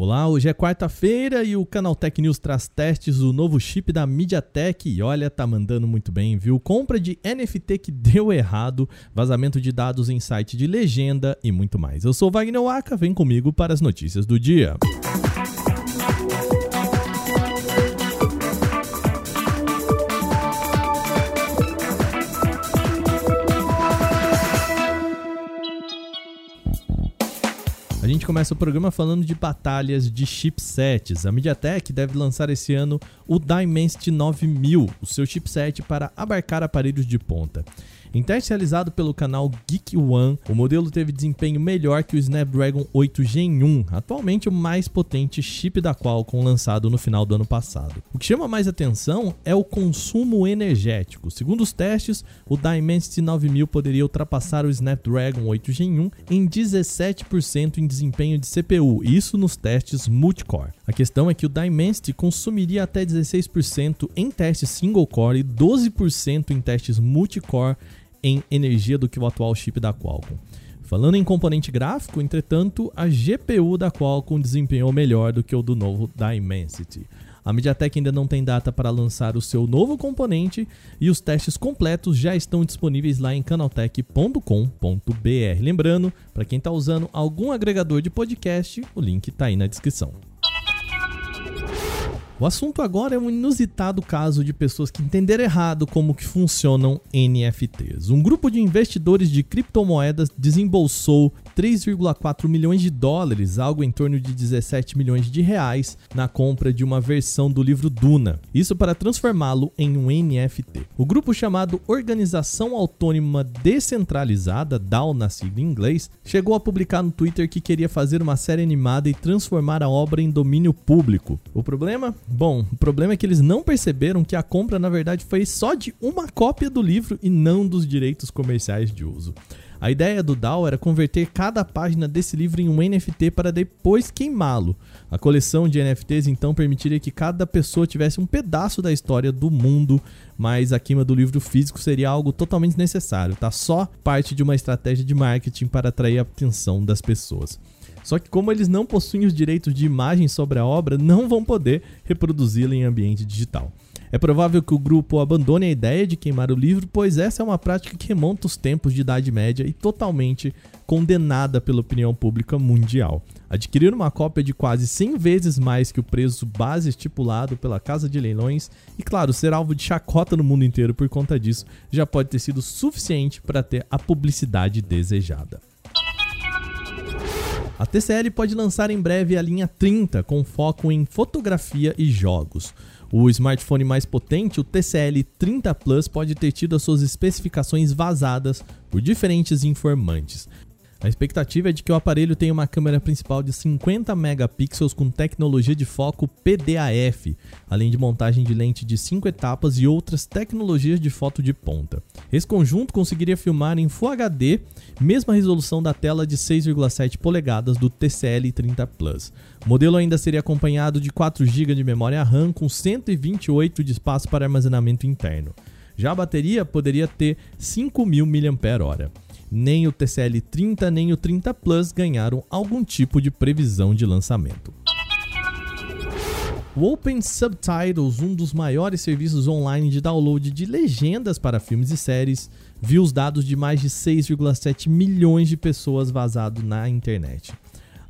Olá, hoje é quarta-feira e o Canaltech News traz testes do novo chip da MediaTek e olha, tá mandando muito bem, viu? Compra de NFT que deu errado, vazamento de dados em site de legenda e muito mais. Eu sou Wagner Waka, vem comigo para as notícias do dia. A gente começa o programa falando de batalhas de chipsets. A MediaTek deve lançar esse ano o Dimensity 9000, o seu chipset para abarcar aparelhos de ponta. Realizado pelo canal Geek One, o modelo teve desempenho melhor que o Snapdragon 8 Gen 1, atualmente o mais potente chip da Qualcomm lançado no final do ano passado. O que chama mais atenção é o consumo energético. Segundo os testes, o Dimensity 9000 poderia ultrapassar o Snapdragon 8 Gen 1 em 17% em desempenho de CPU, isso nos testes multicore. A questão é que o Dimensity consumiria até 16% em testes single core e 12% em testes multicore em energia do que o atual chip da Qualcomm. Falando em componente gráfico, entretanto, a GPU da Qualcomm desempenhou melhor do que o do novo Dimensity. A MediaTek ainda não tem data para lançar o seu novo componente e os testes completos já estão disponíveis lá em canaltech.com.br. Lembrando, para quem está usando algum agregador de podcast, o link está aí na descrição. O assunto agora é um inusitado caso de pessoas que entenderam errado como que funcionam NFTs. Um grupo de investidores de criptomoedas desembolsou 3,4 milhões de dólares, algo em torno de 17 milhões de reais, na compra de uma versão do livro Duna. Isso para transformá-lo em um NFT. O grupo chamado Organização Autônoma Descentralizada, DAO na sigla em inglês, chegou a publicar no Twitter que queria fazer uma série animada e transformar a obra em domínio público. O problema? Bom, o problema é que eles não perceberam que a compra na verdade foi só de uma cópia do livro e não dos direitos comerciais de uso. A ideia do DAO era converter cada página desse livro em um NFT para depois queimá-lo. A coleção de NFTs então permitiria que cada pessoa tivesse um pedaço da história do mundo, mas a queima do livro físico seria algo totalmente necessário, tá? Só parte de uma estratégia de marketing para atrair a atenção das pessoas. Só que como eles não possuem os direitos de imagem sobre a obra, não vão poder reproduzi-la em ambiente digital. É provável que o grupo abandone a ideia de queimar o livro, pois essa é uma prática que remonta os tempos de Idade Média e totalmente condenada pela opinião pública mundial. Adquirir uma cópia de quase 100 vezes mais que o preço base estipulado pela Casa de Leilões e, claro, ser alvo de chacota no mundo inteiro por conta disso já pode ter sido suficiente para ter a publicidade desejada. A TCL pode lançar em breve a linha 30 com foco em fotografia e jogos. O smartphone mais potente, o TCL 30 Plus, pode ter tido as suas especificações vazadas por diferentes informantes. A expectativa é de que o aparelho tenha uma câmera principal de 50 megapixels com tecnologia de foco PDAF, além de montagem de lente de 5 etapas e outras tecnologias de foto de ponta. Esse conjunto conseguiria filmar em Full HD, mesma resolução da tela de 6,7 polegadas do TCL 30 Plus. O modelo ainda seria acompanhado de 4 GB de memória RAM com 128 de espaço para armazenamento interno. Já a bateria poderia ter 5.000 mAh nem o TCL 30 nem o 30 Plus ganharam algum tipo de previsão de lançamento. O Open Subtitles, um dos maiores serviços online de download de legendas para filmes e séries, viu os dados de mais de 6,7 milhões de pessoas vazados na internet.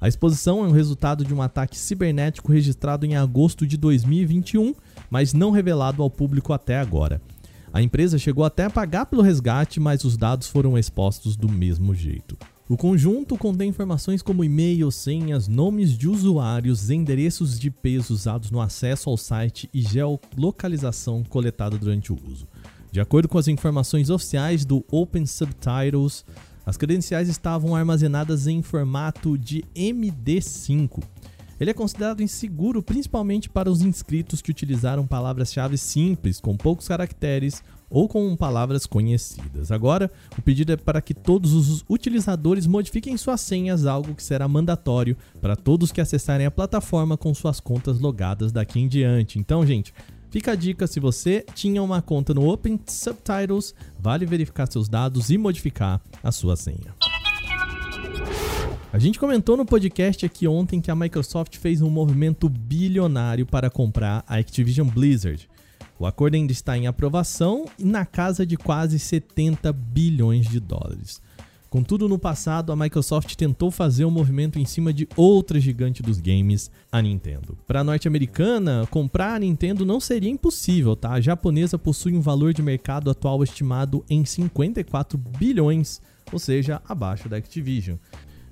A exposição é um resultado de um ataque cibernético registrado em agosto de 2021, mas não revelado ao público até agora. A empresa chegou até a pagar pelo resgate, mas os dados foram expostos do mesmo jeito. O conjunto contém informações como e-mail, senhas, nomes de usuários, endereços de IPs usados no acesso ao site e geolocalização coletada durante o uso. De acordo com as informações oficiais do Open Subtitles, as credenciais estavam armazenadas em formato de MD5, ele é considerado inseguro principalmente para os inscritos que utilizaram palavras-chave simples, com poucos caracteres ou com palavras conhecidas. Agora, o pedido é para que todos os utilizadores modifiquem suas senhas, algo que será mandatório para todos que acessarem a plataforma com suas contas logadas daqui em diante. Então, gente, Fica a dica: se você tinha uma conta no Open Subtitles, vale verificar seus dados e modificar a sua senha. A gente comentou no podcast aqui ontem que a Microsoft fez um movimento bilionário para comprar a Activision Blizzard. O acordo ainda está em aprovação e na casa de quase 70 bilhões de dólares. Contudo, no passado, a Microsoft tentou fazer um movimento em cima de outra gigante dos games, a Nintendo. Para a norte-americana, comprar a Nintendo não seria impossível, tá? A japonesa possui um valor de mercado atual estimado em 54 bilhões, ou seja, abaixo da Activision.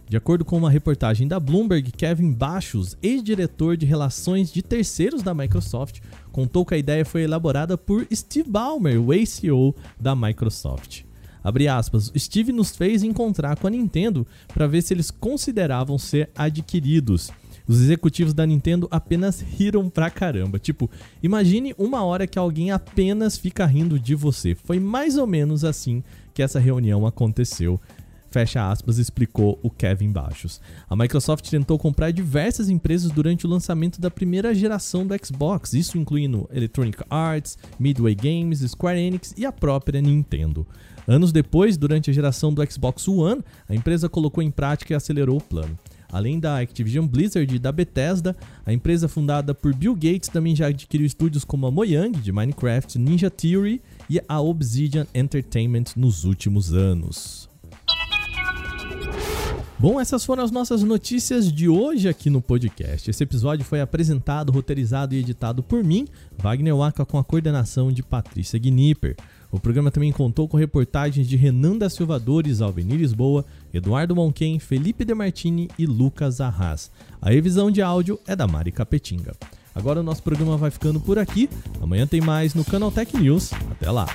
De acordo com uma reportagem da Bloomberg, Kevin Bachos, ex-diretor de relações de terceiros da Microsoft, contou que a ideia foi elaborada por Steve Ballmer, o ACO da Microsoft. Abre aspas, Steve nos fez encontrar com a Nintendo para ver se eles consideravam ser adquiridos. Os executivos da Nintendo apenas riram pra caramba. Tipo, imagine uma hora que alguém apenas fica rindo de você. Foi mais ou menos assim que essa reunião aconteceu. Fecha aspas, explicou o Kevin Baixos. A Microsoft tentou comprar diversas empresas durante o lançamento da primeira geração do Xbox, isso incluindo Electronic Arts, Midway Games, Square Enix e a própria Nintendo. Anos depois, durante a geração do Xbox One, a empresa colocou em prática e acelerou o plano. Além da Activision Blizzard e da Bethesda, a empresa fundada por Bill Gates também já adquiriu estúdios como a Mojang de Minecraft, Ninja Theory e a Obsidian Entertainment nos últimos anos. Bom, essas foram as nossas notícias de hoje aqui no podcast. Esse episódio foi apresentado, roteirizado e editado por mim, Wagner Waka, com a coordenação de Patrícia Gnipper. O programa também contou com reportagens de Renan da Silva Dores, Alvenir Lisboa, Eduardo Monquen, Felipe Demartini e Lucas Arras. A revisão de áudio é da Mari Capetinga. Agora o nosso programa vai ficando por aqui. Amanhã tem mais no Canal Tech News. Até lá!